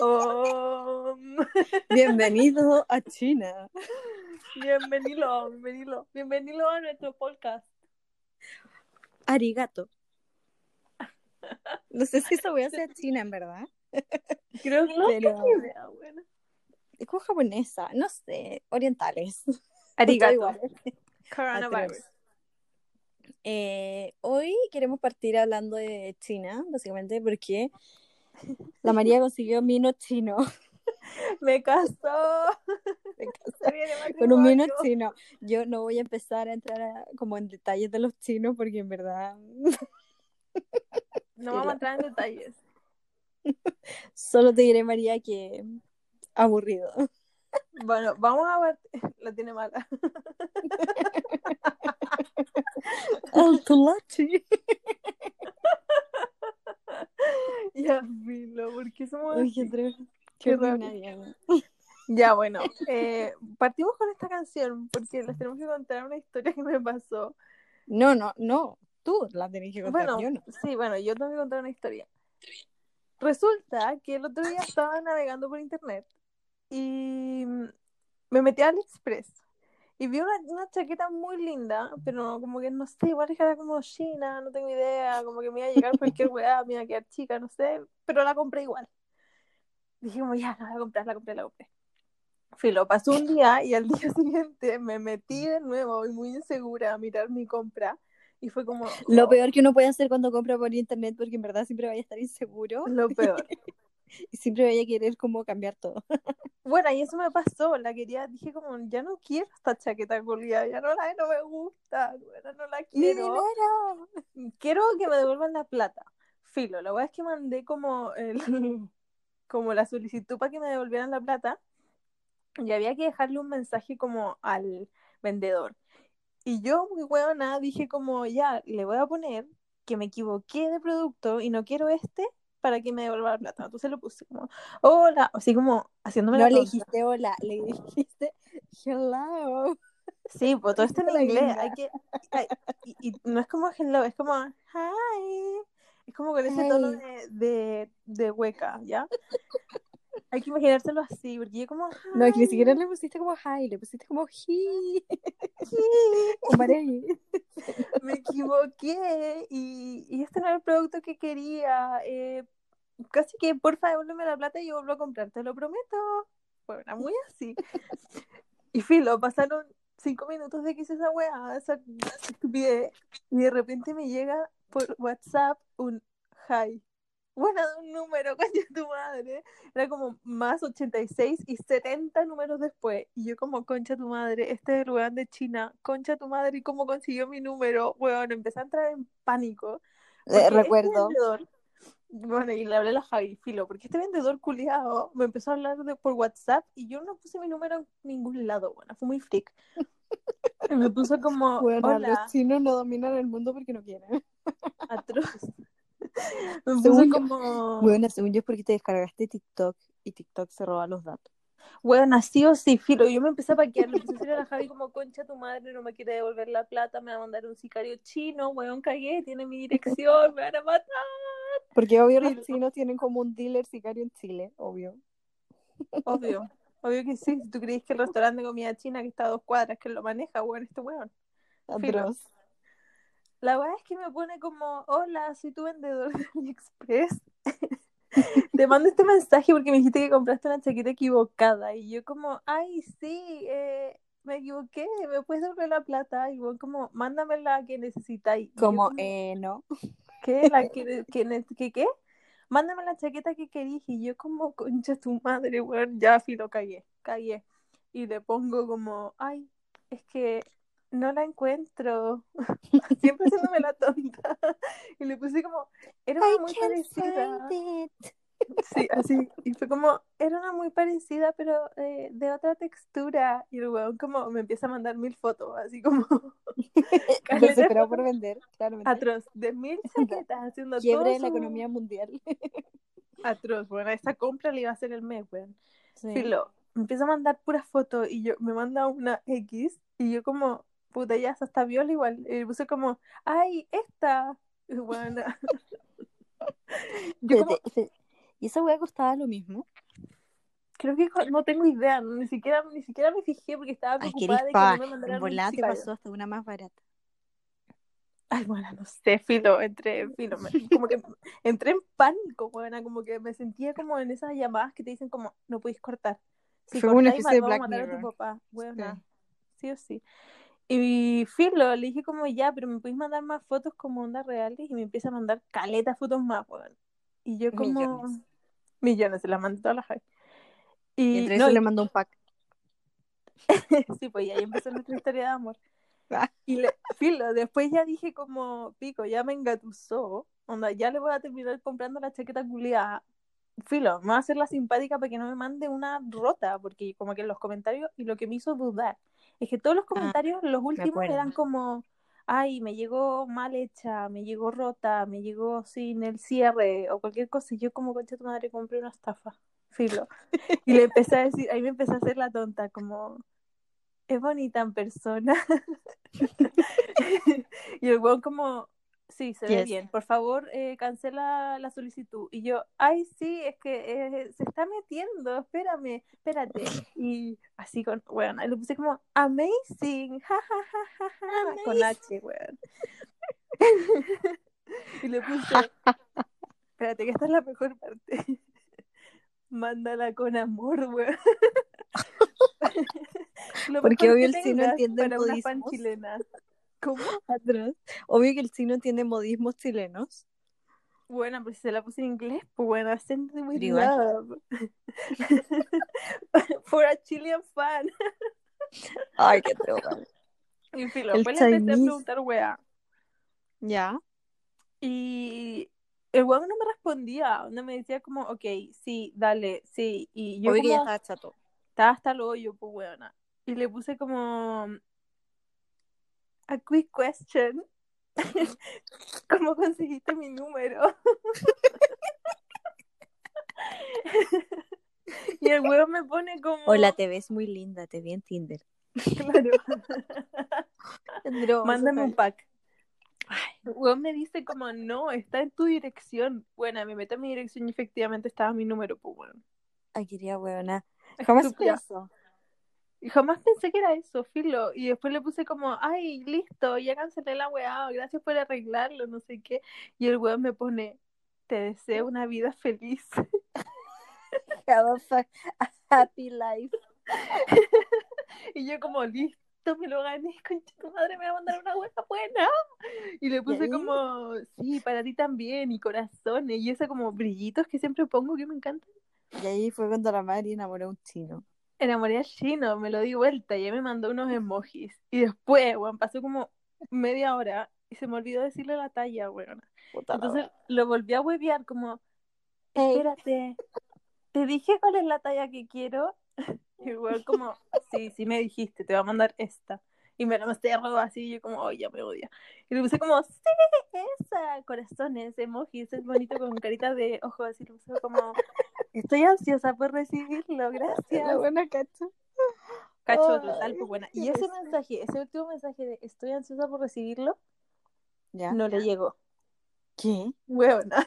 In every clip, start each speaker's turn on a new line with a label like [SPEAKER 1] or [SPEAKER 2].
[SPEAKER 1] Oh,
[SPEAKER 2] Bienvenido a China.
[SPEAKER 1] bienvenido, bienvenido, bienvenido a nuestro podcast.
[SPEAKER 2] Arigato. No sé si eso voy a hacer China, en verdad.
[SPEAKER 1] Creo que no
[SPEAKER 2] Pero-
[SPEAKER 1] idea, bueno.
[SPEAKER 2] Como japonesa, no sé, orientales.
[SPEAKER 1] Arigato. Coronavirus.
[SPEAKER 2] Eh, hoy queremos partir hablando de China, básicamente, porque la María consiguió mino chino
[SPEAKER 1] Me casó.
[SPEAKER 2] Se casó con un
[SPEAKER 1] matrimonio.
[SPEAKER 2] chino. Yo no voy a empezar a entrar a- como en detalles de los chinos porque en verdad
[SPEAKER 1] No vamos a entrar en detalles.
[SPEAKER 2] solo te diré, María, que aburrido.
[SPEAKER 1] Bueno, vamos a ver. La tiene mala.
[SPEAKER 2] Altulachi.
[SPEAKER 1] Ya, filo, porque somos
[SPEAKER 2] Uy,
[SPEAKER 1] así?
[SPEAKER 2] qué, tre-
[SPEAKER 1] Qué
[SPEAKER 2] qué
[SPEAKER 1] rabia.
[SPEAKER 2] ordinaria.
[SPEAKER 1] Ya, bueno, eh, partimos con esta canción porque les tenemos que contar una historia que me pasó.
[SPEAKER 2] No, no, no. Tú la tenés que contar,
[SPEAKER 1] Bueno,
[SPEAKER 2] yo no.
[SPEAKER 1] sí, bueno, yo tengo que contar una historia. Resulta que el otro día estaba navegando por internet y me metí a AliExpress y vi una, una chaqueta muy linda, pero como que no sé, igual era como China, no tengo idea, como que me iba a llegar cualquier weá, me iba a quedar chica, no sé, pero la compré igual. Dije como ya, la voy a comprar, la compré, la compré. Filo, pasó un día y al día siguiente me metí de nuevo y muy insegura a mirar mi compra y fue como...
[SPEAKER 2] Lo
[SPEAKER 1] oh,
[SPEAKER 2] peor que uno puede hacer cuando compra por internet, porque en verdad siempre vaya a estar inseguro
[SPEAKER 1] Lo peor.
[SPEAKER 2] y siempre vaya a querer como cambiar todo.
[SPEAKER 1] Bueno, y eso me pasó, la quería, dije como, ya no quiero esta chaqueta culiada, ya no la, no me gusta, no la quiero, quiero que me devuelvan la plata. Filo, la verdad es que mandé como el, como la solicitud para que me devolvieran la plata y había que dejarle un mensaje como al vendedor. Y yo, muy buena, dije como, ya, le voy a poner que me equivoqué de producto y no quiero este para que me devuelva la plata. Entonces lo puse como, hola, así como haciéndome
[SPEAKER 2] No
[SPEAKER 1] la
[SPEAKER 2] le
[SPEAKER 1] tonta.
[SPEAKER 2] dijiste hola, le dijiste hello.
[SPEAKER 1] Sí, pues todo esto en inglés. Hay que, hay- y, y no es como hello, es como hi. Es como con ese tono de, de, de hueca, ¿ya? Hay que imaginárselo así, porque yo como
[SPEAKER 2] No, es que ni siquiera le pusiste como hi, le pusiste como he.
[SPEAKER 1] hi. Me equivoqué y, y este no era el producto que quería. eh, casi que porfa devuélveme la plata y yo vuelvo a comprar, te lo prometo. Bueno, era muy así. Y filo, pasaron cinco minutos de que hice esa weá, esa estupidez, y de repente me llega por WhatsApp un hi. Bueno, de un número, coño tu madre. Era como más 86 y 70 números después. Y yo como, concha tu madre, este es el weón de China, concha tu madre, ¿y cómo consiguió mi número? Weón, empecé a entrar en pánico.
[SPEAKER 2] Eh,
[SPEAKER 1] este
[SPEAKER 2] recuerdo.
[SPEAKER 1] vendedor- bueno, y le hablé a la Javi, filo, porque este vendedor culiado me empezó a hablar de, por WhatsApp y yo no puse mi número en ningún lado, bueno, fue muy freak. Y me puso como,
[SPEAKER 2] Bueno,
[SPEAKER 1] hola,
[SPEAKER 2] los chinos no dominan el mundo porque no quieren.
[SPEAKER 1] atroz. Me puso
[SPEAKER 2] Según
[SPEAKER 1] como,
[SPEAKER 2] Bueno, según yo es porque te descargaste TikTok y TikTok se roba los datos.
[SPEAKER 1] bueno, así o sí, filo. Yo me empecé a paquear, le empecé a la Javi como, concha tu madre, no me quiere devolver la plata, me va a mandar un sicario chino, weón, cagué, tiene mi dirección, me van a matar.
[SPEAKER 2] Porque obvio
[SPEAKER 1] Sí.
[SPEAKER 2] los chinos tienen como un dealer sicario en Chile, obvio.
[SPEAKER 1] Obvio, obvio que sí. Si tú crees que el restaurante de comida china que está a dos cuadras, que lo maneja, weón, este weón.
[SPEAKER 2] Atroz.
[SPEAKER 1] La verdad es que me pone como, hola, soy tu vendedor de AliExpress. Te mando este mensaje porque me dijiste que compraste una chaqueta equivocada. Y yo como, ay, sí, eh, me equivoqué, me puedes devolver la plata. Y bueno, como, mándame la que necesitáis.
[SPEAKER 2] Como, eh, no.
[SPEAKER 1] ¿qué? ¿La que, que qué? Mándame la chaqueta que querís. Y yo como, concha tu madre, weón, ya filo, cagué, cagué. Y le pongo como, ay, es que no la encuentro. Siempre haciéndome la tonta. Y le puse como, era una muy parecida. Sí, así. Y fue como, era una muy parecida, pero eh, de otra textura. Y el weón como me empieza a mandar mil fotos, así como
[SPEAKER 2] Desesperado por vender, claramente.
[SPEAKER 1] atroz, de mil chaquetas haciendo
[SPEAKER 2] Quiebre
[SPEAKER 1] todo
[SPEAKER 2] en la
[SPEAKER 1] su-
[SPEAKER 2] economía mundial.
[SPEAKER 1] Atroz, bueno, esta compra le iba a hacer el mes, weón.
[SPEAKER 2] Sí.
[SPEAKER 1] Filo. me empieza a mandar puras fotos y yo me manda una X y yo como, puta, ya hasta viola igual. Y puse como, ay, esta. Y bueno, yo como.
[SPEAKER 2] ¿Y esa weá costaba lo mismo?
[SPEAKER 1] creo que no tengo idea, ni siquiera, ni siquiera me fijé porque estaba
[SPEAKER 2] Ay,
[SPEAKER 1] preocupada
[SPEAKER 2] eres
[SPEAKER 1] de que no me mandaran
[SPEAKER 2] volada te pasó hasta una más barata.
[SPEAKER 1] Ay, bueno, no sé, filo, entré, filo, como que entré en pánico, buena, como que me sentía como en esas llamadas que te dicen como, no podéis cortar. Si
[SPEAKER 2] Fue una
[SPEAKER 1] cortáis,
[SPEAKER 2] especie de Black
[SPEAKER 1] a tu papá, buena,
[SPEAKER 2] Sí.
[SPEAKER 1] sí o sí. Y filo, le dije como, ya, pero me podéis mandar más fotos como ondas reales y me empieza a mandar caleta fotos más, weón. Y yo como,
[SPEAKER 2] Millones.
[SPEAKER 1] millones, se las mandé todas las high.
[SPEAKER 2] Y entre
[SPEAKER 1] no,
[SPEAKER 2] eso
[SPEAKER 1] y-
[SPEAKER 2] le mandó un pack.
[SPEAKER 1] sí, pues ahí empezó nuestra historia de amor.
[SPEAKER 2] Ah.
[SPEAKER 1] Y le, filo, después ya dije como, pico, ya me engatusó, onda, ya le voy a terminar comprando la chaqueta culiada. Filo, me va a hacer la simpática para que no me mande una rota, porque como que en los comentarios, y lo que me hizo dudar, es que todos los comentarios, los últimos, eran como, ay, me llegó mal hecha, me llegó rota, me llegó sin el cierre, o cualquier cosa, y yo como, concha tu madre, compré una estafa, filo. Y le empecé a decir, ahí me empecé a hacer la tonta, como, es bonita en persona. y el weón como, sí, se ve bien, por favor, eh, cancela la solicitud. Y yo, ay, sí, es que eh, se está metiendo, espérame, espérate. Y así con, ahí le puse como, amazing, ja, ja, ja, ja, ja, con H, weón. y le puse, espérate, que esta es la mejor parte. Mándala con amor, weón. Lo
[SPEAKER 2] Porque obvio el chino
[SPEAKER 1] tengas
[SPEAKER 2] entiende
[SPEAKER 1] para una fan chilena. ¿Cómo?
[SPEAKER 2] Atrás. Obvio que el chino entiende modismos chilenos.
[SPEAKER 1] Bueno, pues si se la puse en inglés, pues bueno, send
[SPEAKER 2] Pero igual.
[SPEAKER 1] love. For a Chilean fan.
[SPEAKER 2] Ay, qué droga.
[SPEAKER 1] Y filo,
[SPEAKER 2] El
[SPEAKER 1] después le empecé a
[SPEAKER 2] Chinese.
[SPEAKER 1] preguntar weá.
[SPEAKER 2] Ya.
[SPEAKER 1] Y el weón no me respondía, no me decía como, ok, sí, dale, sí. Y yo
[SPEAKER 2] Obvio que ya
[SPEAKER 1] como,
[SPEAKER 2] estaba chato.
[SPEAKER 1] estaba hasta el hoyo, pues weona. Y le puse como a quick question. ¿Cómo conseguiste mi número? y el weón me pone como
[SPEAKER 2] Hola, te ves muy linda, te vi en Tinder.
[SPEAKER 1] claro,
[SPEAKER 2] Droga,
[SPEAKER 1] mándame
[SPEAKER 2] eso
[SPEAKER 1] un pack. El weón me dice como no, está en tu dirección. Bueno, me meto en mi dirección y efectivamente estaba mi número, pues bueno.
[SPEAKER 2] Ay, quería huevona. Jamás
[SPEAKER 1] Estúpida. Y jamás pensé que era eso, filo. Y después le puse como, ay, listo, ya cancelé la weá, gracias por arreglarlo, no sé qué. Y el weón me pone, te deseo una vida feliz.
[SPEAKER 2] Have a happy life.
[SPEAKER 1] y yo como, listo, me lo gané, concha tu madre, me va a mandar una weá buena. Y le puse como, sí, para ti también, y corazones, y esos como brillitos que siempre pongo que me encantan.
[SPEAKER 2] Y ahí fue cuando la Mari enamoró a un chino.
[SPEAKER 1] Enamoré al chino, me lo di vuelta y él me mandó unos emojis. Y después, weón, pasó como media hora y se me olvidó decirle la talla, weón.
[SPEAKER 2] Puta
[SPEAKER 1] Entonces lo volví a huevear como, espérate, ¿te dije cuál es la talla que quiero? Y el weón como, sí, sí me dijiste, te voy a mandar esta. Y me la cerró así y yo como, oh, ya me odia. Y le puse como, sí, esa, corazones, emojis, es bonito con carita de ojos. Y le puse como, estoy ansiosa por recibirlo, gracias.
[SPEAKER 2] La buena cacho.
[SPEAKER 1] Cacho
[SPEAKER 2] Ay,
[SPEAKER 1] total, pues buena. Y ese mensaje, ese último mensaje de estoy ansiosa por recibirlo,
[SPEAKER 2] ¿Ya?
[SPEAKER 1] no le llegó.
[SPEAKER 2] ¿Qué?
[SPEAKER 1] Huevona.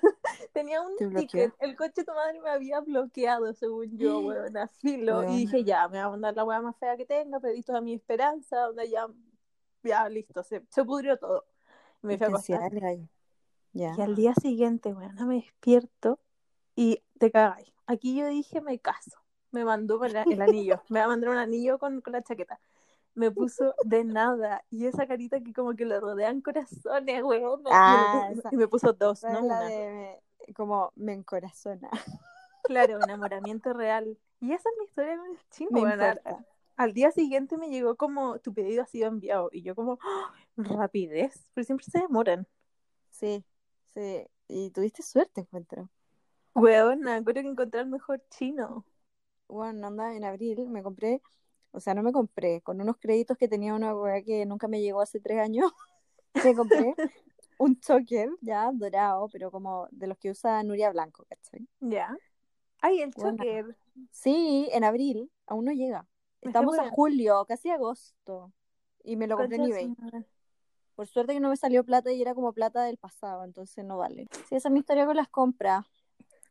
[SPEAKER 1] Tenía un
[SPEAKER 2] ¿Te
[SPEAKER 1] ticket. El coche de tu madre me había bloqueado, según yo, huevona. Filo.
[SPEAKER 2] Huevona.
[SPEAKER 1] Y dije, ya, me va a mandar la hueá más fea que tenga, pedí toda mi esperanza, donde ya, ya, listo, se, se pudrió todo. Y me fui a acostar. Y al día siguiente, bueno, me despierto y te cagáis. Aquí yo dije, me caso. Me mandó para el anillo. Me va a mandar un anillo con, con la chaqueta. Me puso de nada. Y esa carita que como que le rodean corazones, weón.
[SPEAKER 2] Ah,
[SPEAKER 1] y, me,
[SPEAKER 2] esa-
[SPEAKER 1] y me puso dos, no
[SPEAKER 2] la
[SPEAKER 1] una.
[SPEAKER 2] de como me encorazona.
[SPEAKER 1] Claro, enamoramiento real. Y esa es mi historia con el chino,
[SPEAKER 2] Me
[SPEAKER 1] weón. Al, día siguiente me llegó como, tu pedido ha sido enviado. Y yo como, ¡ah! rapidez. Pero siempre se demoran.
[SPEAKER 2] Sí, sí. Y tuviste suerte, encuentro.
[SPEAKER 1] Weón, creo que encontrar el mejor chino.
[SPEAKER 2] Bueno, anda, en abril me compré, o sea, no me compré, con unos créditos que tenía una weá que nunca me llegó hace tres años, me compré un choker ya dorado, pero como de los que usa Nuria Blanco, ¿cachai?
[SPEAKER 1] Ya. Ay, el choker.
[SPEAKER 2] Sí, en abril, aún no llega.
[SPEAKER 1] Me
[SPEAKER 2] Estamos a julio, casi agosto. Y me lo compré en eBay. Por suerte que no me salió plata y era como plata del pasado, entonces no vale. Sí, esa es mi historia con las compras.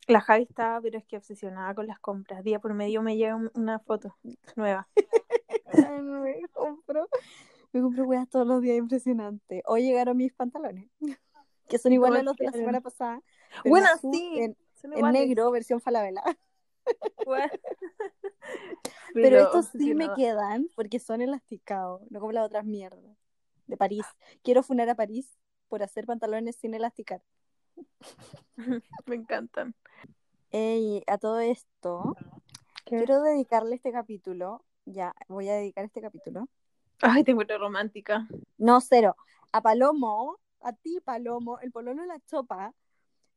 [SPEAKER 1] La Javi está, pero es que obsesionada con las compras. Día por medio me llega un- una foto nueva.
[SPEAKER 2] Ay, no me compro. Me compro weas todos los días, impresionante. Hoy llegaron mis pantalones, que son iguales a los de la semana pasada.
[SPEAKER 1] Bueno,
[SPEAKER 2] azul-
[SPEAKER 1] sí,
[SPEAKER 2] En, negro, versión falabella.
[SPEAKER 1] Bueno.
[SPEAKER 2] Pero, estos sí me quedan porque son elasticados, no como las otras mierdas. De París. Quiero funar a París por hacer pantalones sin elasticar.
[SPEAKER 1] Me encantan.
[SPEAKER 2] Ey, a todo esto,
[SPEAKER 1] ¿Qué?
[SPEAKER 2] quiero dedicarle este capítulo. Ya, voy a dedicar este capítulo.
[SPEAKER 1] Ay, te encuentro romántica.
[SPEAKER 2] No, cero. A Palomo, a ti, Palomo, el pololo de la chopa,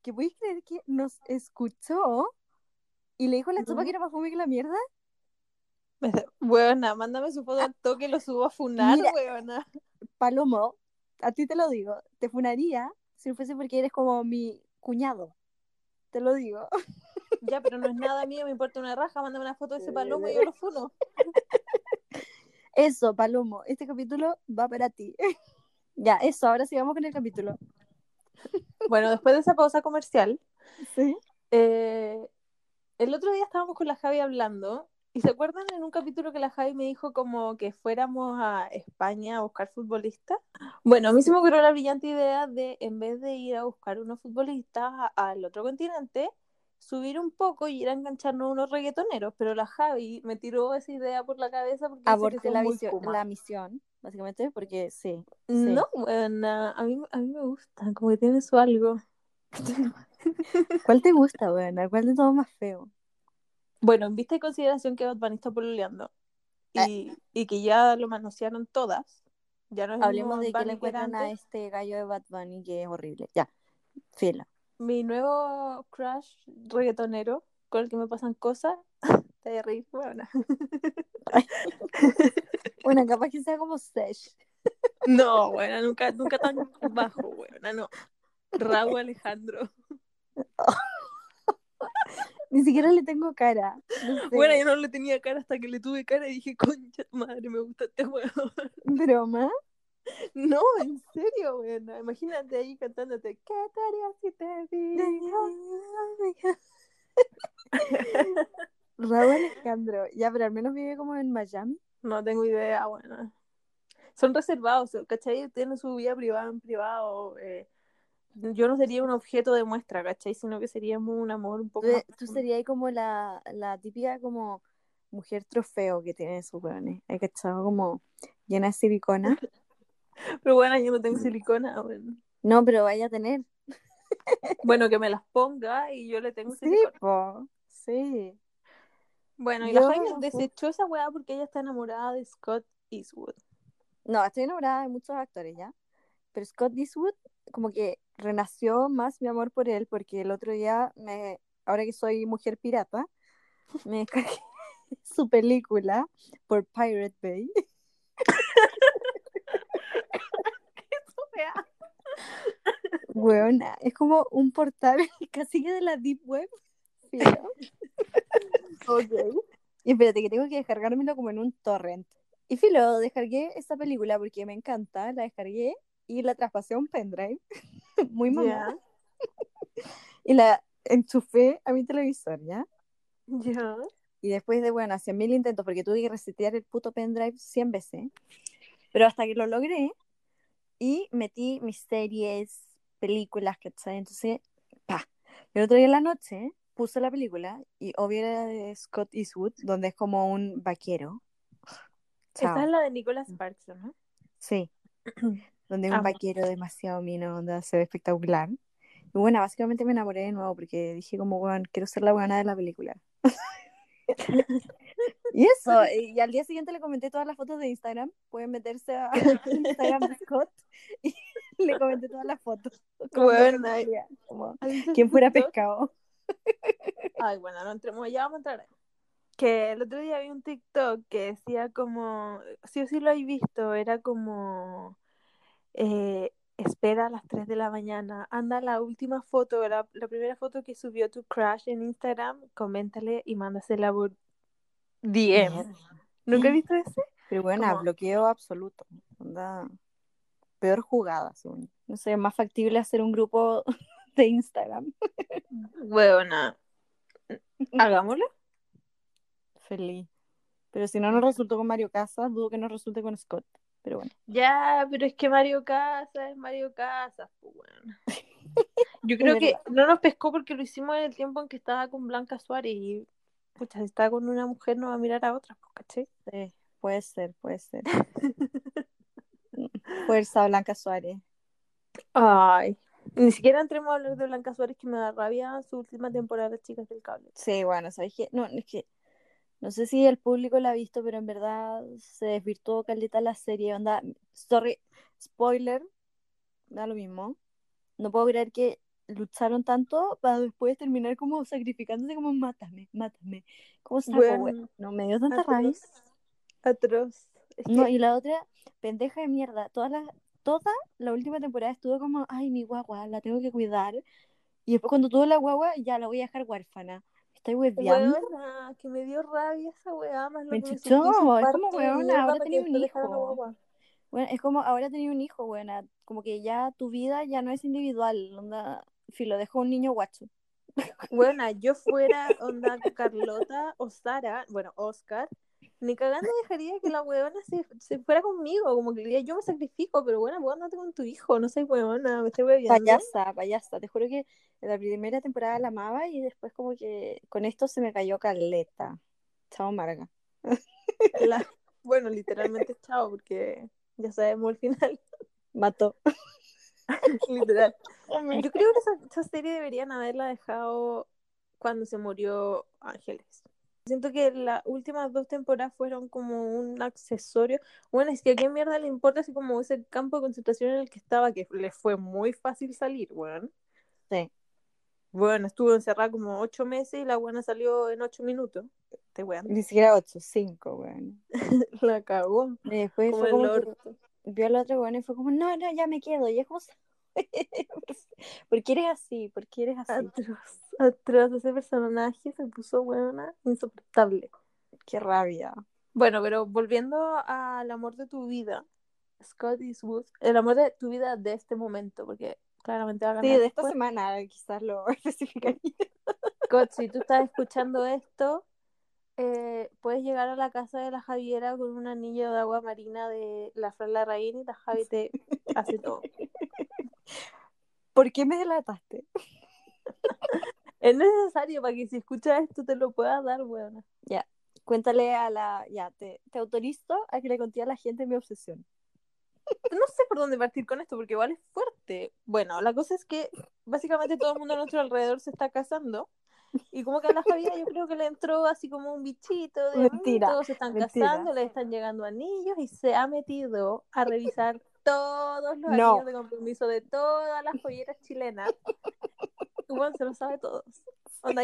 [SPEAKER 2] que podéis creer que nos escuchó y le dijo a la chopa que era más fome que la mierda.
[SPEAKER 1] Buena, mándame su foto al toque, lo subo a funar,
[SPEAKER 2] Mira.
[SPEAKER 1] weona.
[SPEAKER 2] Palomo, a ti te lo digo, te funaría si no fuese porque eres como mi cuñado. Te lo digo.
[SPEAKER 1] Ya, pero no es nada mío, me importa una raja, mándame una foto de ese palomo y yo lo funo.
[SPEAKER 2] Eso, Palomo, este capítulo va para ti. ya, eso, ahora sí vamos con el capítulo.
[SPEAKER 1] Bueno, después de esa pausa comercial,
[SPEAKER 2] Sí.
[SPEAKER 1] eh, el otro día estábamos con la Javi hablando y se acuerdan en un capítulo que la Javi me dijo como que fuéramos a España a buscar futbolistas. Bueno, a mí se me ocurrió la brillante idea de en vez de ir a buscar unos futbolistas al otro continente, subir un poco y ir a engancharnos unos reggaetoneros, pero la Javi me tiró esa idea por la cabeza porque
[SPEAKER 2] Aborté
[SPEAKER 1] son
[SPEAKER 2] la,
[SPEAKER 1] Kuma.
[SPEAKER 2] la misión, básicamente, porque sí. sí.
[SPEAKER 1] No, buena, a mí, a mí me gustan, como que tiene su algo.
[SPEAKER 2] ¿Cuál te gusta, weón? ¿Cuál de todo más feo?
[SPEAKER 1] Bueno, en vista y consideración que Bad Bunny está pololeando y, y que ya lo manosearon todas, ya no es
[SPEAKER 2] Hablemos de que le encuentran a este gallo de Bad Bunny que es horrible. Ya, fila.
[SPEAKER 1] Mi nuevo crush reggaetonero con el que me pasan cosas, te voy a reír, bueno.
[SPEAKER 2] Bueno, capaz que sea como Sesh.
[SPEAKER 1] No, bueno, nunca, nunca tan bajo, bueno, no. Raúl Alejandro.
[SPEAKER 2] Ni siquiera le tengo cara. No sé.
[SPEAKER 1] Bueno, yo no le tenía cara hasta que le tuve cara y dije, concha madre, me gusta este huevo.
[SPEAKER 2] Broma.
[SPEAKER 1] No, en serio, bueno. Imagínate ahí cantándote, ¿qué te haría si te digo?
[SPEAKER 2] Raúl Alejandro. Ya, pero al menos vive como en Miami.
[SPEAKER 1] No tengo idea, bueno. Son reservados, ¿cachai? Tienen su vida privada en privado. eh, yo no sería un objeto de muestra, ¿cachai? Sino que seríamos un amor un poco
[SPEAKER 2] Tú,
[SPEAKER 1] más
[SPEAKER 2] tú serías como la, la típica como mujer trofeo que tiene sus weones. Hay que estar como llena de silicona.
[SPEAKER 1] Pero bueno, yo no tengo silicona, bueno.
[SPEAKER 2] No, pero vaya a tener.
[SPEAKER 1] Bueno, que me las ponga y yo le tengo
[SPEAKER 2] Sí,
[SPEAKER 1] silicona.
[SPEAKER 2] po. Sí.
[SPEAKER 1] Bueno, y
[SPEAKER 2] Yo-
[SPEAKER 1] la Jaime desechó esa weá porque ella está enamorada de Scott Eastwood.
[SPEAKER 2] No, estoy enamorada de muchos actores ya. Pero Scott Eastwood, como que renació más mi amor por él, porque el otro día, me, ahora que soy mujer pirata, me descargué su película por Pirate Bay. Weona, es como un portal casi que de la Deep Web.
[SPEAKER 1] Ok.
[SPEAKER 2] Y espérate, que tengo que descargármelo como en un torrent. Y filo, descargué esta película porque me encanta, la descargué y la traspasé a un pendrive. Muy mamá.
[SPEAKER 1] Ya,
[SPEAKER 2] Y la enchufé a mi televisor, ¿ya?
[SPEAKER 1] ya.
[SPEAKER 2] Y después de, bueno, 100.000 intentos, porque tuve que resetear el puto pendrive 100 veces. Pero hasta que lo logré y metí mis series, películas, ¿cachai? Entonces, pa. El otro día en la noche puse la película y obvio era de Scott Eastwood, donde es como un vaquero. Chao.
[SPEAKER 1] Esa es la de Nicholas Sparks, ¿no?
[SPEAKER 2] Sí. donde es un vaquero demasiado mino, donde se ve espectacular. Y bueno, básicamente me enamoré de nuevo porque dije como, bueno, quiero ser la buena de la película. y eso, y al día siguiente le comenté todas las fotos de Instagram. Pueden meterse a Instagram Scott y le comenté todas las fotos. Como
[SPEAKER 1] Bueno,
[SPEAKER 2] como
[SPEAKER 1] ¿Has visto
[SPEAKER 2] quien fuera pescado.
[SPEAKER 1] Ay, bueno, no entremos, ya vamos a entrar. Que el otro día vi un TikTok que decía como, sí o sí lo habéis visto, era como, eh, espera a las 3 de la mañana, anda la última foto, la, la primera foto que subió tu crush en Instagram, coméntale y mándasela por DM. ¿Nunca has visto ese?
[SPEAKER 2] Pero bueno, bloqueo absoluto. Onda, peor jugada, según. No sé, es más factible hacer un grupo de Instagram.
[SPEAKER 1] Buena. Hagámoslo.
[SPEAKER 2] Feliz. Pero si no nos resultó con Mario Casas, dudo que nos resulte con Scott. Pero bueno.
[SPEAKER 1] Ya, pero es que Mario Casas es Mario Casas, pues bueno. Yo creo que no nos pescó porque lo hicimos en el tiempo en que estaba con Blanca Suárez y, pucha, si está con una mujer no va a mirar a otra, ¿cachai?
[SPEAKER 2] Sí, puede ser, puede ser. Fuerza Blanca Suárez.
[SPEAKER 1] Ay, ni siquiera entremos a hablar de Blanca Suárez que me da rabia su última temporada de Chicas del Cable.
[SPEAKER 2] Sí, bueno, ¿sabes qué? No, es que no sé si el público la ha visto, pero en verdad se desvirtuó caleta la serie. Onda, sorry, spoiler, da lo mismo. No puedo creer que lucharon tanto para después terminar como sacrificándose como mátame, mátame. ¿Cómo saco,
[SPEAKER 1] Bueno?
[SPEAKER 2] No, me dio tanta rabia.
[SPEAKER 1] Atroz.
[SPEAKER 2] No, y la otra, pendeja de mierda. Toda la, toda la última temporada estuvo como, ay, mi guagua, la tengo que cuidar. Y después cuando tuvo la guagua, ya la voy a dejar huérfana. Estoy hueveando.
[SPEAKER 1] Weona, que me dio rabia esa weá, más lo
[SPEAKER 2] Me
[SPEAKER 1] que
[SPEAKER 2] chuchó, es como, weona, ahora tenía un hijo. Bueno, es como ahora tenía un hijo, buena, como que ya tu vida ya no es individual, onda, filo, dejó un niño guacho.
[SPEAKER 1] Buena, yo fuera onda Carlota o Sara, bueno, Oscar, ni cagando dejaría que la weona se, se fuera conmigo, como que diría, yo me sacrifico, pero bueno, vos andate con tu hijo, no sé, weona, me estoy bebiendo.
[SPEAKER 2] Payasa, payasa, te juro que la primera temporada la amaba y después como que con esto se me cayó caleta. Chao, Marga.
[SPEAKER 1] La- bueno, literalmente chao, porque ya sabemos el final,
[SPEAKER 2] Mató.
[SPEAKER 1] literal. Yo creo que esa, esa serie deberían haberla dejado cuando se murió Ángeles. Siento que las últimas dos temporadas fueron como un accesorio. Bueno, es que a qué mierda le importa así como ese campo de concentración en el que estaba, que le fue muy fácil salir, weón.
[SPEAKER 2] Sí.
[SPEAKER 1] Bueno, estuvo encerrada como ocho meses y la buena salió en ocho minutos. Te weón.
[SPEAKER 2] Ni siquiera 8, 5, weón.
[SPEAKER 1] La cagó.
[SPEAKER 2] Y después
[SPEAKER 1] Como
[SPEAKER 2] fue
[SPEAKER 1] el
[SPEAKER 2] que
[SPEAKER 1] orto.
[SPEAKER 2] Vio al otro weón y fue como, no, no, ya me quedo. Y es como, ¿por qué eres así? ¿Por qué eres así?
[SPEAKER 1] Atroz, atroz. Ese personaje se puso buena, insoportable.
[SPEAKER 2] Qué rabia.
[SPEAKER 1] Bueno, pero volviendo al amor de tu vida, Scott Eastwood, el amor de tu vida de este momento, porque claramente va a ganar
[SPEAKER 2] Sí, de esta
[SPEAKER 1] después.
[SPEAKER 2] semana quizás lo especificaría.
[SPEAKER 1] Scott, si tú estás escuchando esto, eh, puedes llegar a la casa de la Javiera con un anillo de agua marina de la Fran Larraín y la Javi te hace todo.
[SPEAKER 2] ¿Por qué me delataste?
[SPEAKER 1] Es necesario para que si escuchas esto te lo puedas dar, weona.
[SPEAKER 2] Cuéntale a la. Ya, te, te autorizo a que le conté a la gente mi obsesión.
[SPEAKER 1] No sé por dónde partir con esto, porque igual es fuerte. Bueno, la cosa es que básicamente todo el mundo a nuestro alrededor se está casando. Y como que a la Javiera yo creo que le entró así como un bichito de "Mm,
[SPEAKER 2] Mentira,
[SPEAKER 1] todos se están
[SPEAKER 2] mentira.
[SPEAKER 1] casando, le están llegando anillos y se ha metido a revisar todos los
[SPEAKER 2] No.
[SPEAKER 1] anillos de compromiso de todas las joyeras chilenas. Bueno, se lo sabe todos. Onda,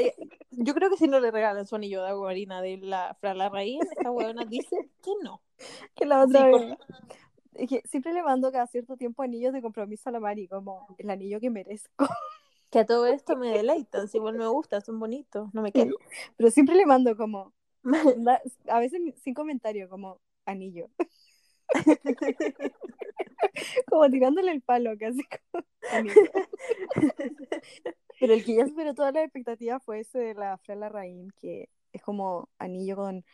[SPEAKER 1] yo creo que si no le regalan su anillo de agua marina de la Fra Larraín, esta huevona dice que no.
[SPEAKER 2] Que la otra
[SPEAKER 1] Sí,
[SPEAKER 2] que siempre le mando cada cierto tiempo anillos de compromiso a la Mari, como el anillo que merezco.
[SPEAKER 1] Que a todo esto me deleitan, si igual me gustan, son bonitos, no me quejo.
[SPEAKER 2] Pero siempre le mando como. A veces sin comentario, como anillo. como tirándole el palo, casi como anillo. Pero el que ya superó todas las expectativas fue ese de la Fran Larraín, que es como anillo con,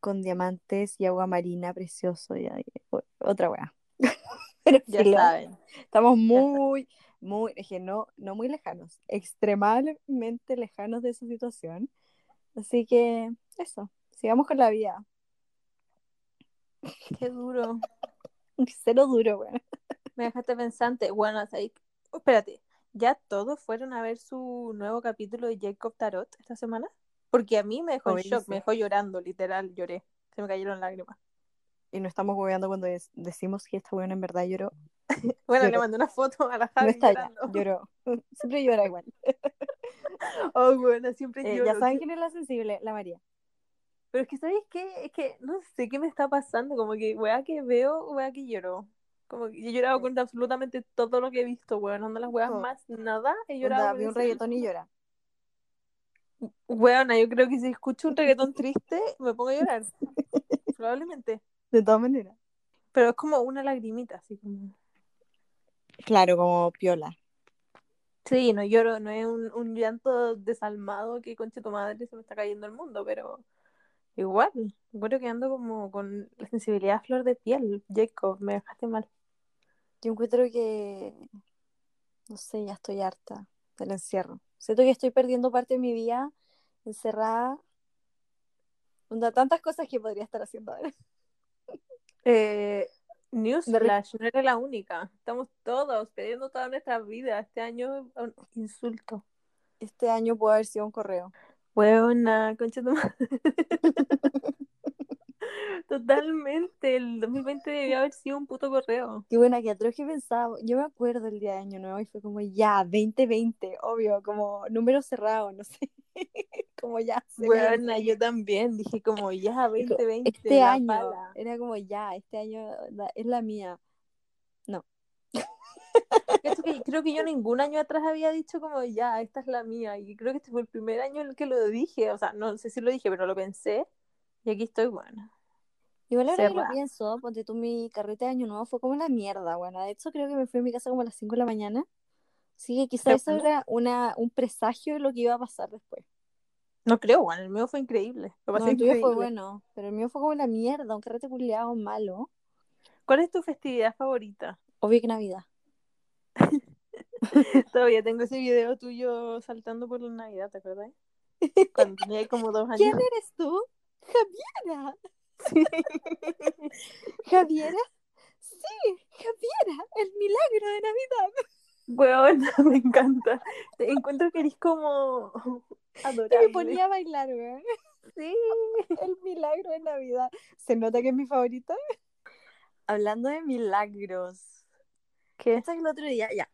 [SPEAKER 2] con diamantes y agua marina precioso. Y otra weá. Pero
[SPEAKER 1] Ya
[SPEAKER 2] filo,
[SPEAKER 1] saben.
[SPEAKER 2] estamos
[SPEAKER 1] Ya
[SPEAKER 2] muy, que no, no muy lejanos, extremadamente lejanos de esa situación. Así que eso, sigamos con la vida.
[SPEAKER 1] Qué duro.
[SPEAKER 2] Cero duro, weón.
[SPEAKER 1] Me dejaste pensante. Bueno, hasta ahí- espérate. ¿Ya todos fueron a ver su nuevo capítulo de Jacob Tarot esta semana? Porque a mí me dejó en shock, me dejó llorando, literal, lloré. Se me cayeron lágrimas.
[SPEAKER 2] Y no estamos hueveando cuando decimos que esta weón en verdad lloró.
[SPEAKER 1] Bueno, le mandé una foto a la
[SPEAKER 2] No
[SPEAKER 1] Javi
[SPEAKER 2] está allá,
[SPEAKER 1] llorando.
[SPEAKER 2] lloró. Siempre llora igual.
[SPEAKER 1] Oh, bueno, siempre
[SPEAKER 2] Eh,
[SPEAKER 1] lloro.
[SPEAKER 2] ya saben quién es la sensible, la María.
[SPEAKER 1] Pero es que, ¿sabéis qué? Es que no sé qué me está pasando. Como que, weá que veo, weá que lloro. Como que yo he llorado con absolutamente todo lo que he visto, weón. Onda las weas
[SPEAKER 2] Todo.
[SPEAKER 1] más nada. He llorado
[SPEAKER 2] Onda, vi un reggaetón y llora.
[SPEAKER 1] Weona, yo creo que si escucho un reggaetón triste, me pongo a llorar. Probablemente.
[SPEAKER 2] De todas maneras.
[SPEAKER 1] Pero es como una lagrimita, así como.
[SPEAKER 2] Claro, como piola.
[SPEAKER 1] Sí, no lloro, no es un, un llanto desalmado que conche tu madre se me está cayendo el mundo, pero igual, creo que ando como con la sensibilidad a flor de piel. Jacob, me dejaste mal.
[SPEAKER 2] Yo encuentro que, no sé, ya estoy harta del encierro. Siento que estoy perdiendo parte de mi vida encerrada. Onda, tantas cosas que podría estar haciendo ahora.
[SPEAKER 1] Eh, Newsflash, no eres la única. Estamos todos perdiendo toda nuestra vida. Este año es un insulto.
[SPEAKER 2] Este año puede haber sido un correo.
[SPEAKER 1] Buena, concha tu madre. Totalmente, el 2020 debió haber sido un puto correo.
[SPEAKER 2] Qué buena que atroz que pensaba. Yo me acuerdo el día de Año Nuevo y fue como ya, 2020, obvio, como número cerrado, no sé. como ya.
[SPEAKER 1] Buena,
[SPEAKER 2] viene.
[SPEAKER 1] yo también dije como ya 2020.
[SPEAKER 2] Este
[SPEAKER 1] la
[SPEAKER 2] año
[SPEAKER 1] pala.
[SPEAKER 2] era como ya, este año la- es la mía.
[SPEAKER 1] Que creo que yo ningún año atrás había dicho como ya, esta es la mía. Y creo que este fue el primer año en el que lo dije. O sea, no sé si lo dije, pero lo pensé. Y aquí estoy, buena.
[SPEAKER 2] Igual ahora que lo pienso, ponte tú mi carrete de Año Nuevo fue como la mierda, bueno. De hecho, creo que me fui a mi casa como a las 5 de la mañana. Así que quizás eso
[SPEAKER 1] bueno.
[SPEAKER 2] era una, un presagio de lo que iba a pasar después.
[SPEAKER 1] No creo, bueno, el mío fue increíble. Lo
[SPEAKER 2] No,
[SPEAKER 1] pasé
[SPEAKER 2] el tuyo fue bueno, pero el mío fue como la mierda, un carrete culiado malo.
[SPEAKER 1] ¿Cuál es tu festividad favorita?
[SPEAKER 2] Obvio que Navidad.
[SPEAKER 1] Todavía tengo ese video tuyo saltando por la Navidad, ¿te acuerdas? Cuando tenía como dos años.
[SPEAKER 2] ¿Quién eres tú? Javiera.
[SPEAKER 1] Sí.
[SPEAKER 2] ¿Javiera? Sí, Javiera, el milagro de Navidad.
[SPEAKER 1] Weona, me encanta. Te encuentro que eres como
[SPEAKER 2] Y
[SPEAKER 1] adorable.
[SPEAKER 2] me ponía a bailar, weón.
[SPEAKER 1] Sí.
[SPEAKER 2] El milagro de Navidad. ¿Se nota que es mi favorita? Hablando de milagros.
[SPEAKER 1] ¿Qué?
[SPEAKER 2] Hasta que el otro día, ya.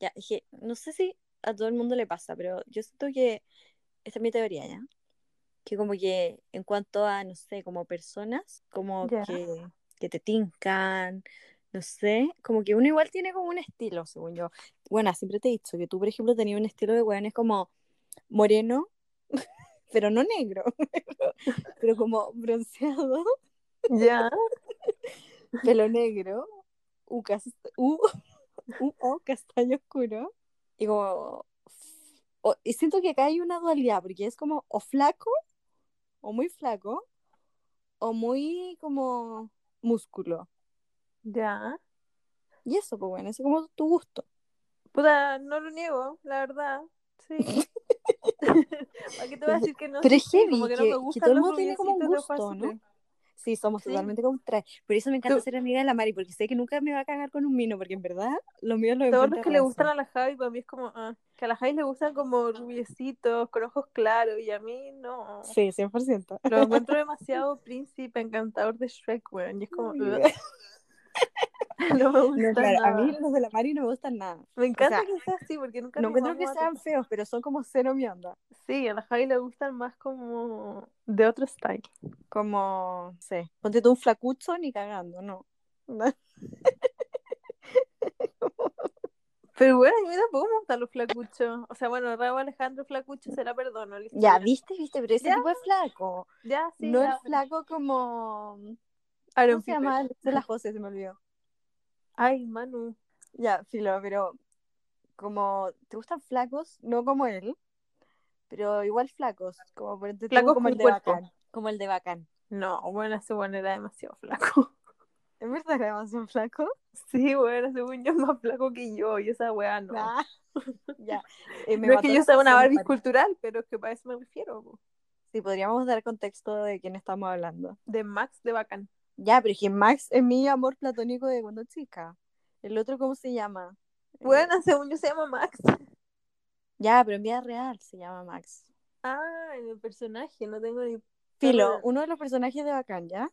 [SPEAKER 2] Ya, dije, no sé si a todo el mundo le pasa, pero yo siento que esta es mi teoría, ¿ya? Que como que en cuanto a, no sé, como personas, como que, que te tincan, no sé, como que uno igual tiene como un estilo, según yo. Bueno, siempre te he dicho que tú, por ejemplo, tenías un estilo de weón, es como moreno, pero no negro, pero, como bronceado,
[SPEAKER 1] Ya.
[SPEAKER 2] pelo negro, u, u, u- o castaño oscuro, y como... o- y siento que acá hay una dualidad, porque es como o flaco, o muy flaco, o muy como músculo.
[SPEAKER 1] Ya.
[SPEAKER 2] Y eso, pues bueno, eso es como tu gusto.
[SPEAKER 1] Puta, no lo niego, la verdad. Sí. ¿Para qué te voy a decir que no?
[SPEAKER 2] Pero es heavy,
[SPEAKER 1] como que,
[SPEAKER 2] que,
[SPEAKER 1] no me
[SPEAKER 2] que
[SPEAKER 1] gustan
[SPEAKER 2] todo el mundo tiene como un gusto, ¿no? Sí, somos
[SPEAKER 1] Sí.
[SPEAKER 2] totalmente contrarios. Por eso me encanta
[SPEAKER 1] Tú-
[SPEAKER 2] ser amiga de la Mari, porque sé que nunca me va a cagar con un mino, porque en verdad los míos los
[SPEAKER 1] Todos los que le gustan a la Javi, para mí es como, ah, que a la Javi le gustan como rubiecitos, con ojos claros, y a mí no.
[SPEAKER 2] Sí, 100%.
[SPEAKER 1] Lo encuentro demasiado príncipe, encantador de Shrek, weón. Y es como. no me gusta
[SPEAKER 2] No, claro, a mí los de la Mari no me gustan nada.
[SPEAKER 1] Me encanta
[SPEAKER 2] sea,
[SPEAKER 1] que sea así, porque nunca
[SPEAKER 2] No encuentro que sean feos, pero son como cero mi onda.
[SPEAKER 1] Sí, a la Javi le gustan más como de otro style.
[SPEAKER 2] Como, sí, ponte tú un flacucho ni cagando, no.
[SPEAKER 1] Pero bueno, a mí tampoco me gustan los flacuchos. O sea, bueno, Raúl Alejandro Flacucho se la perdono.
[SPEAKER 2] Ya, viste, viste, pero ese
[SPEAKER 1] Ya.
[SPEAKER 2] tipo de flaco.
[SPEAKER 1] Ya, sí.
[SPEAKER 2] no
[SPEAKER 1] ya,
[SPEAKER 2] el flaco como.
[SPEAKER 1] Aaron
[SPEAKER 2] ¿Cómo se llama? El de la José, se me olvidó.
[SPEAKER 1] Ay, Manu.
[SPEAKER 2] Ya, filo, pero como te gustan flacos, no como él, pero igual flacos, como por ejemplo,
[SPEAKER 1] Flacos
[SPEAKER 2] como el de
[SPEAKER 1] cuerpo.
[SPEAKER 2] Bacán, como el de Bacán.
[SPEAKER 1] No, bueno, ese bueno era demasiado flaco.
[SPEAKER 2] ¿Es verdad era demasiado flaco?
[SPEAKER 1] Sí, bueno, según yo es más flaco que yo y esa weá no.
[SPEAKER 2] Ah, ya. Eh, me
[SPEAKER 1] no es que yo sea una Barbie cultural, pero es que para eso me refiero. po.
[SPEAKER 2] Sí, podríamos dar contexto de quién estamos hablando.
[SPEAKER 1] De Max de Bacán.
[SPEAKER 2] Ya, pero es que Max es mi amor platónico de cuando chica. El otro, ¿cómo se llama? Eh,
[SPEAKER 1] Bueno, según yo se llama Max.
[SPEAKER 2] Ya, pero en vida real se llama Max.
[SPEAKER 1] Ah, en el personaje, no tengo ni.
[SPEAKER 2] Filo, uno de los personajes de Bacán, ¿ya?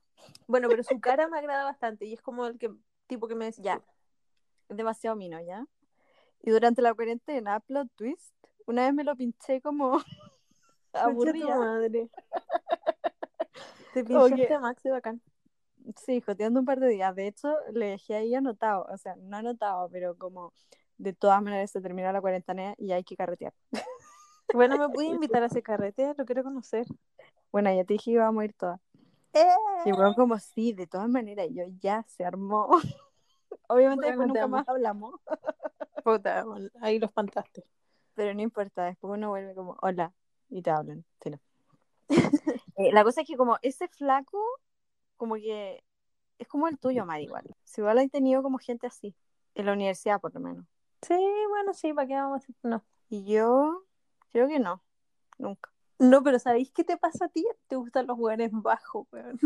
[SPEAKER 1] Bueno, pero su cara me agrada bastante y es como el que tipo que me decía.
[SPEAKER 2] Ya. Es demasiado mino, ¿ya? Y durante la cuarentena, plot twist, una vez me lo pinché como aburrida.
[SPEAKER 1] madre. Te pinchaste a Max de Bacán.
[SPEAKER 2] Sí, joteando un par de días. De hecho, le dejé ahí anotado, o sea, no anotado, pero como de todas maneras se termina la cuarentena y hay que carretear.
[SPEAKER 1] Bueno, me pude invitar a ese carrete, lo quiero conocer.
[SPEAKER 2] Bueno, ya te dije que íbamos a ir todas.
[SPEAKER 1] ¡Eh!
[SPEAKER 2] Y bueno, como sí, de todas maneras, yo ya se armó. Obviamente después
[SPEAKER 1] Bueno, te
[SPEAKER 2] nunca
[SPEAKER 1] amo.
[SPEAKER 2] más hablamos,
[SPEAKER 1] Puta, ahí lo espantaste.
[SPEAKER 2] pero no importa, después uno vuelve como, hola, y te hablan. Sí, no. Eh, la cosa es que como ese flaco, como que es como el tuyo, Mari, igual. Si igual hay tenido como gente así, en la universidad por lo menos.
[SPEAKER 1] Sí, bueno, sí, ¿para qué vamos a? No.
[SPEAKER 2] Y yo creo que no, nunca.
[SPEAKER 1] No, pero ¿sabéis qué te pasa a ti? Te gustan los hueones bajos, weón.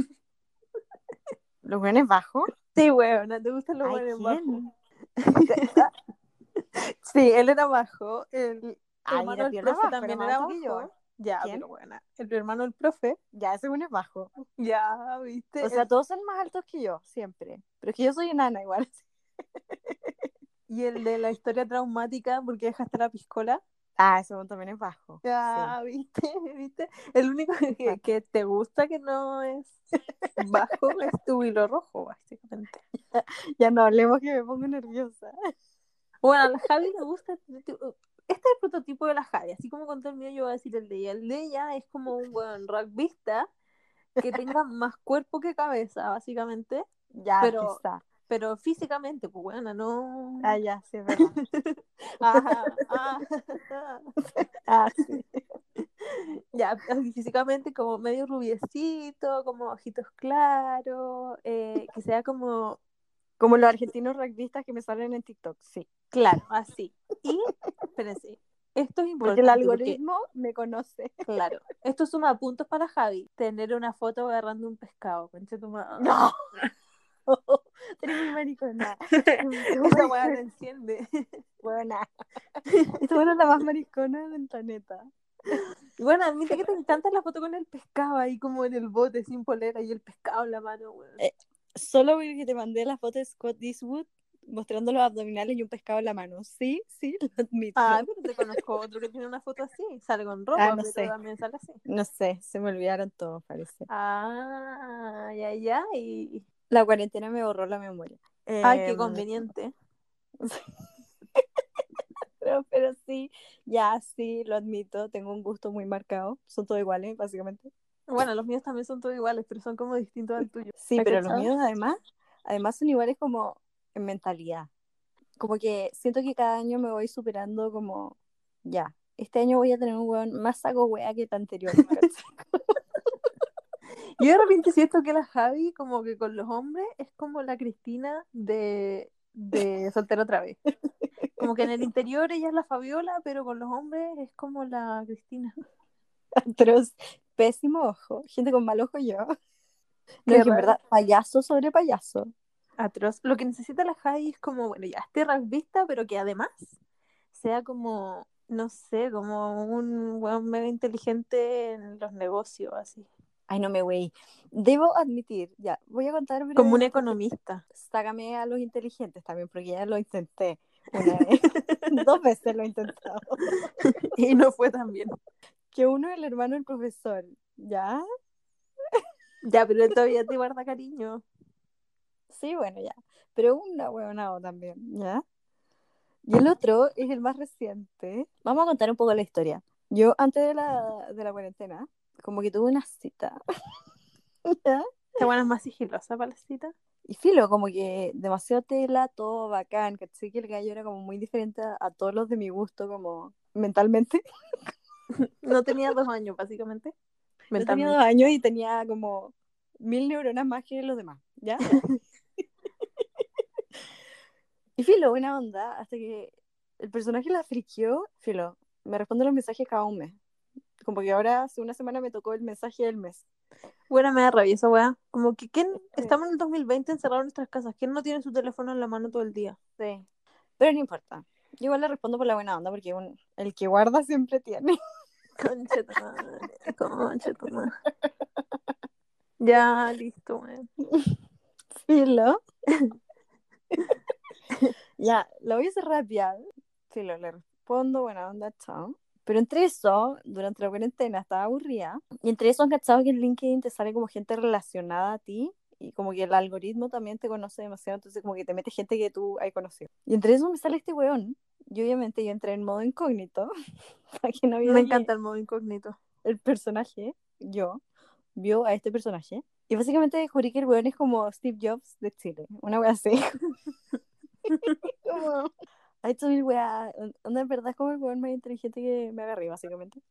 [SPEAKER 2] ¿Los buenos bajos?
[SPEAKER 1] Sí, weón, te gustan los hueones bajos. Sí, él era bajo. El
[SPEAKER 2] Ay,
[SPEAKER 1] hermano
[SPEAKER 2] era
[SPEAKER 1] del
[SPEAKER 2] tierra
[SPEAKER 1] profe
[SPEAKER 2] bajo,
[SPEAKER 1] también
[SPEAKER 2] era
[SPEAKER 1] bajo. Ya,
[SPEAKER 2] ¿Quién?
[SPEAKER 1] pero bueno. El hermano del profe.
[SPEAKER 2] Ya, ese uno es bajo.
[SPEAKER 1] Ya, ¿viste?
[SPEAKER 2] O sea, todos son más altos que yo, siempre. Pero es que yo soy enana igual.
[SPEAKER 1] y el de la historia traumática porque dejaste la piscola.
[SPEAKER 2] Ah, ese uno también es bajo.
[SPEAKER 1] Ya, ¿viste? ¿Viste? El único que, que te gusta que no es bajo es tu hilo rojo, básicamente.
[SPEAKER 2] Ya no hablemos que me pongo nerviosa.
[SPEAKER 1] Bueno, a Javi le gusta. Este es el prototipo de la Javi. Así como con todo el mío, yo voy a decir el de ella. El de ella es como un buen rugbyista que tenga más cuerpo que cabeza, básicamente.
[SPEAKER 2] Ya,
[SPEAKER 1] Pero-
[SPEAKER 2] está.
[SPEAKER 1] Pero físicamente, pues bueno, no.
[SPEAKER 2] Ah, ya, sí, es verdad.
[SPEAKER 1] Ajá, ah.
[SPEAKER 2] ah, sí.
[SPEAKER 1] Ya, así físicamente como medio rubiecito, como ojitos claros, eh, que sea como,
[SPEAKER 2] Como los argentinos rugbyistas que me salen en TikTok, sí.
[SPEAKER 1] claro, así. Y, espérense, esto es importante.
[SPEAKER 2] Porque el
[SPEAKER 1] porque,
[SPEAKER 2] algoritmo me conoce.
[SPEAKER 1] claro, esto suma puntos para Javi, tener una foto agarrando un pescado, concha tu madre.
[SPEAKER 2] ¡No! Eres muy maricona.
[SPEAKER 1] Esa weá te enciende.
[SPEAKER 2] Buena. Esta buena es la más maricona del planeta.
[SPEAKER 1] Y Bueno, a mí que te encanta la foto con el pescado ahí como en el bote sin polera y el pescado en la mano, weón.
[SPEAKER 2] Eh, Solo porque te mandé la foto de Scott Eastwood mostrando los abdominales y un pescado en la mano. Sí, sí, lo admito.
[SPEAKER 1] Ah, pero te conozco otro que tiene una foto así, sale con ropa,
[SPEAKER 2] Ah, no
[SPEAKER 1] pero
[SPEAKER 2] sé.
[SPEAKER 1] también sale así.
[SPEAKER 2] No sé, se me olvidaron todos, parece.
[SPEAKER 1] Ah, ya, ya, y...
[SPEAKER 2] La cuarentena me borró la memoria.
[SPEAKER 1] Ay, qué
[SPEAKER 2] Em,
[SPEAKER 1] conveniente.
[SPEAKER 2] Pero, pero sí, ya sí, lo admito, tengo un gusto muy marcado. Son todos iguales, básicamente.
[SPEAKER 1] Bueno, los míos también son todos iguales, pero son como distintos al tuyo.
[SPEAKER 2] Sí,
[SPEAKER 1] ¿Has
[SPEAKER 2] pero los míos además, además son iguales como en mentalidad. Como que siento que cada año me voy superando como, ya, este año voy a tener un weón más saco wea que el anterior.
[SPEAKER 1] Yo de repente siento que la Javi, como que con los hombres, es como la Cristina de, de Soltero otra vez. Como que en el interior ella es la Fabiola, pero con los hombres es como la Cristina.
[SPEAKER 2] Atroz, pésimo ojo, gente con mal ojo yo. No, en verdad, payaso sobre payaso.
[SPEAKER 1] Atroz. Lo que necesita la Javi es como, bueno, ya, este rugbyista, pero que además sea como, no sé, como un weón mega inteligente en los negocios, así.
[SPEAKER 2] Ay, no me wey. Debo admitir, ya, voy a contar
[SPEAKER 1] Como un economista.
[SPEAKER 2] Sácame a los inteligentes también, porque ya lo intenté una vez. Dos veces lo he intentado.
[SPEAKER 1] Y no fue tan bien.
[SPEAKER 2] Que uno es el hermano del profesor, ¿ya?
[SPEAKER 1] Ya, pero todavía te guarda cariño.
[SPEAKER 2] Sí, bueno, ya. Pero una huevonao también, ¿ya? Y el otro es el más reciente. Vamos a contar un poco la historia. Yo, antes de la, de la cuarentena, como que tuve una cita. ¿Ya?
[SPEAKER 1] Esta buena es más sigilosa para la cita.
[SPEAKER 2] Y filo, como que demasiado tela, todo bacán, ¿cachai? Que el gallo era como muy diferente a, a todos los de mi gusto, como mentalmente.
[SPEAKER 1] No tenía dos años, básicamente.
[SPEAKER 2] Yo tenía dos años y tenía como mil neuronas más que los demás, ¿ya? y filo, buena onda, hasta que el personaje la friqueó, filo, me responde los mensajes cada un mes. Como que ahora hace una semana me tocó el mensaje del mes.
[SPEAKER 1] Buena me da rabia esa weá. Como que ¿quién? estamos en el 2020 encerrados en nuestras casas. ¿Quién no tiene su teléfono en la mano todo el día?
[SPEAKER 2] Sí. Pero no importa. Yo igual le respondo por la buena onda, porque un- el que guarda siempre tiene.
[SPEAKER 1] Concha tu concha tu. Ya, listo, weón.
[SPEAKER 2] Filo. ya, lo voy a hacer rápido. Filo, le respondo, buena onda, chao. Pero entre eso, durante la cuarentena estaba aburrida. Y entre eso han cachado que en LinkedIn te sale como gente relacionada a ti. Y como que el algoritmo también te conoce demasiado, entonces como que te mete gente que tú hay conocido. Y entre eso me sale este weón. Y obviamente yo entré en modo incógnito. para que no
[SPEAKER 1] Me encanta el modo incógnito.
[SPEAKER 2] el personaje, yo, vio a este personaje. Y básicamente descubrí que el weón es como Steve Jobs de Chile. Una wea así. como, ha hecho mil weas. Onda, en verdad es como el weón más inteligente que me agarré, básicamente.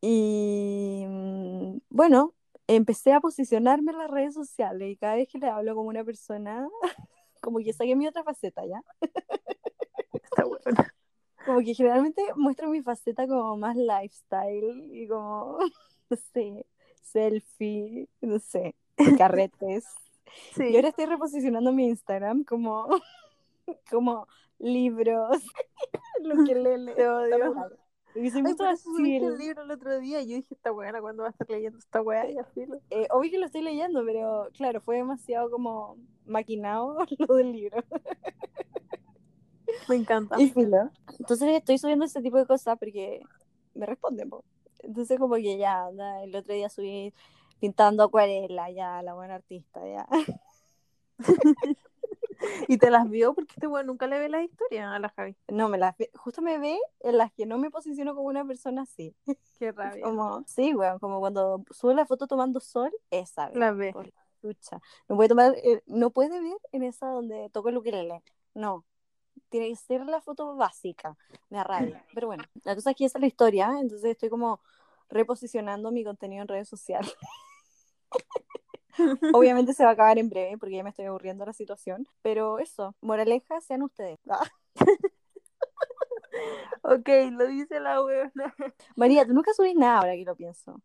[SPEAKER 2] Y mm, bueno, empecé a posicionarme en las redes sociales y cada vez que le hablo como una persona, como que saqué mi otra faceta, ¿ya?
[SPEAKER 1] Está bueno.
[SPEAKER 2] Como que generalmente muestro mi faceta como más lifestyle y como, no sé, selfie, no sé, carretes.
[SPEAKER 1] Sí.
[SPEAKER 2] Y ahora estoy reposicionando mi Instagram como, como libros, lo que lee.
[SPEAKER 1] Te odio.
[SPEAKER 2] Y soy
[SPEAKER 1] Ay, subiste
[SPEAKER 2] así.
[SPEAKER 1] el libro el otro día. Yo dije, esta buena, ¿cuándo va a estar leyendo esta weá? Y así lo-
[SPEAKER 2] Eh, obvio que lo estoy leyendo, pero claro, fue demasiado como maquinado lo del libro.
[SPEAKER 1] Me encanta.
[SPEAKER 2] Y filo. Entonces estoy subiendo ese tipo de cosas porque me responden. po. Entonces como que ya, anda, el otro día subí pintando acuarela, ya, la buena artista, ya.
[SPEAKER 1] Y te las vio porque este weón nunca le ve las historias a la Javi.
[SPEAKER 2] No, me las ve- justo me ve en las que no me posiciono como una persona así.
[SPEAKER 1] Qué rabia.
[SPEAKER 2] Como, sí, weón, como cuando subo la foto tomando sol, esa.
[SPEAKER 1] La ve.
[SPEAKER 2] Por la. No puede tomar, eh, no puede ver en esa donde toco el ukelele. No. Tiene que ser la foto básica. Me da rabia. Pero bueno, la cosa es que esa es la historia. Entonces estoy como reposicionando mi contenido en redes sociales. Obviamente se va a acabar en breve porque ya me estoy aburriendo la situación. Pero eso, moraleja, sean ustedes. Ah.
[SPEAKER 1] Ok, lo dice la weona.
[SPEAKER 2] María, tú nunca subís nada ahora que lo pienso.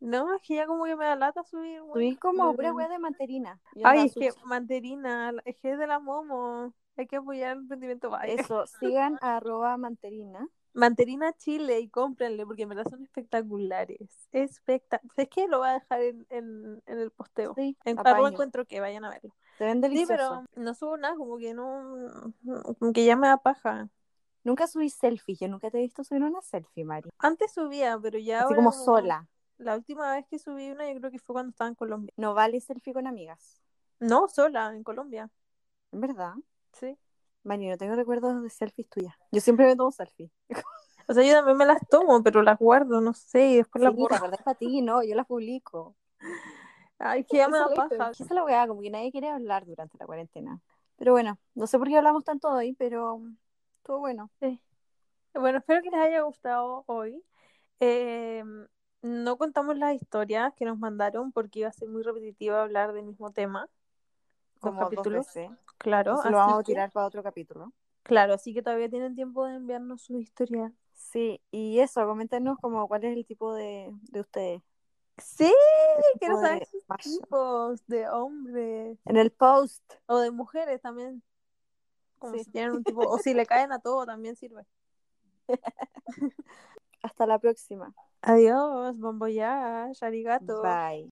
[SPEAKER 1] No, es que ya como que me da lata subir. weón.
[SPEAKER 2] Subís como pura wea de manterina.
[SPEAKER 1] Ay, es que manterina, es que es de la Momo. Hay que apoyar el emprendimiento vaya.
[SPEAKER 2] Eso, sigan a arroba manterina.
[SPEAKER 1] Manterina Chile y cómprenle porque en verdad son espectaculares. Espectac es que lo voy a dejar en, en, en el posteo.
[SPEAKER 2] Sí,
[SPEAKER 1] En arroba encuentro que vayan a verlo.
[SPEAKER 2] Se ven
[SPEAKER 1] Sí,
[SPEAKER 2] deliciosos.
[SPEAKER 1] pero no subo nada, como que no, como que ya me da paja.
[SPEAKER 2] Nunca subí selfies. Yo nunca te he visto subir una selfie, Mari.
[SPEAKER 1] Antes subía, pero ya
[SPEAKER 2] Así
[SPEAKER 1] ahora
[SPEAKER 2] como
[SPEAKER 1] como-
[SPEAKER 2] sola.
[SPEAKER 1] La última vez que subí una yo creo que fue cuando estaba en Colombia.
[SPEAKER 2] No vale selfie con amigas.
[SPEAKER 1] No, sola, en Colombia.
[SPEAKER 2] ¿En verdad?
[SPEAKER 1] Sí.
[SPEAKER 2] Mari, no tengo recuerdos de selfies tuyas. Yo siempre me tomo selfie.
[SPEAKER 1] O sea, yo también me las tomo, pero las guardo, no sé, y después las
[SPEAKER 2] Sí,
[SPEAKER 1] borro.
[SPEAKER 2] la para ti, no, yo las publico.
[SPEAKER 1] Ay, ya me
[SPEAKER 2] la
[SPEAKER 1] paja.
[SPEAKER 2] Esa es la weá, como que nadie quiere hablar durante la cuarentena. Pero bueno, no sé por qué hablamos tanto hoy, pero estuvo bueno.
[SPEAKER 1] Sí. Bueno, espero que les haya gustado hoy. Eh, no contamos las historias que nos mandaron porque iba a ser muy repetitivo hablar del mismo tema.
[SPEAKER 2] Como dos
[SPEAKER 1] capítulos.
[SPEAKER 2] veces.
[SPEAKER 1] Claro,
[SPEAKER 2] Entonces lo
[SPEAKER 1] así
[SPEAKER 2] vamos a
[SPEAKER 1] que-
[SPEAKER 2] tirar para otro capítulo.
[SPEAKER 1] claro, así que todavía tienen tiempo de enviarnos sus historias.
[SPEAKER 2] Sí, y eso, coméntenos como cuál es el tipo de, de ustedes.
[SPEAKER 1] Sí, quiero saber sus tipos de hombres
[SPEAKER 2] En el post.
[SPEAKER 1] o de mujeres también. Como
[SPEAKER 2] Sí.
[SPEAKER 1] si tienen un tipo, o si le caen a todo también sirve.
[SPEAKER 2] Hasta la próxima.
[SPEAKER 1] Adiós, bon voyage, arigato.
[SPEAKER 2] Bye.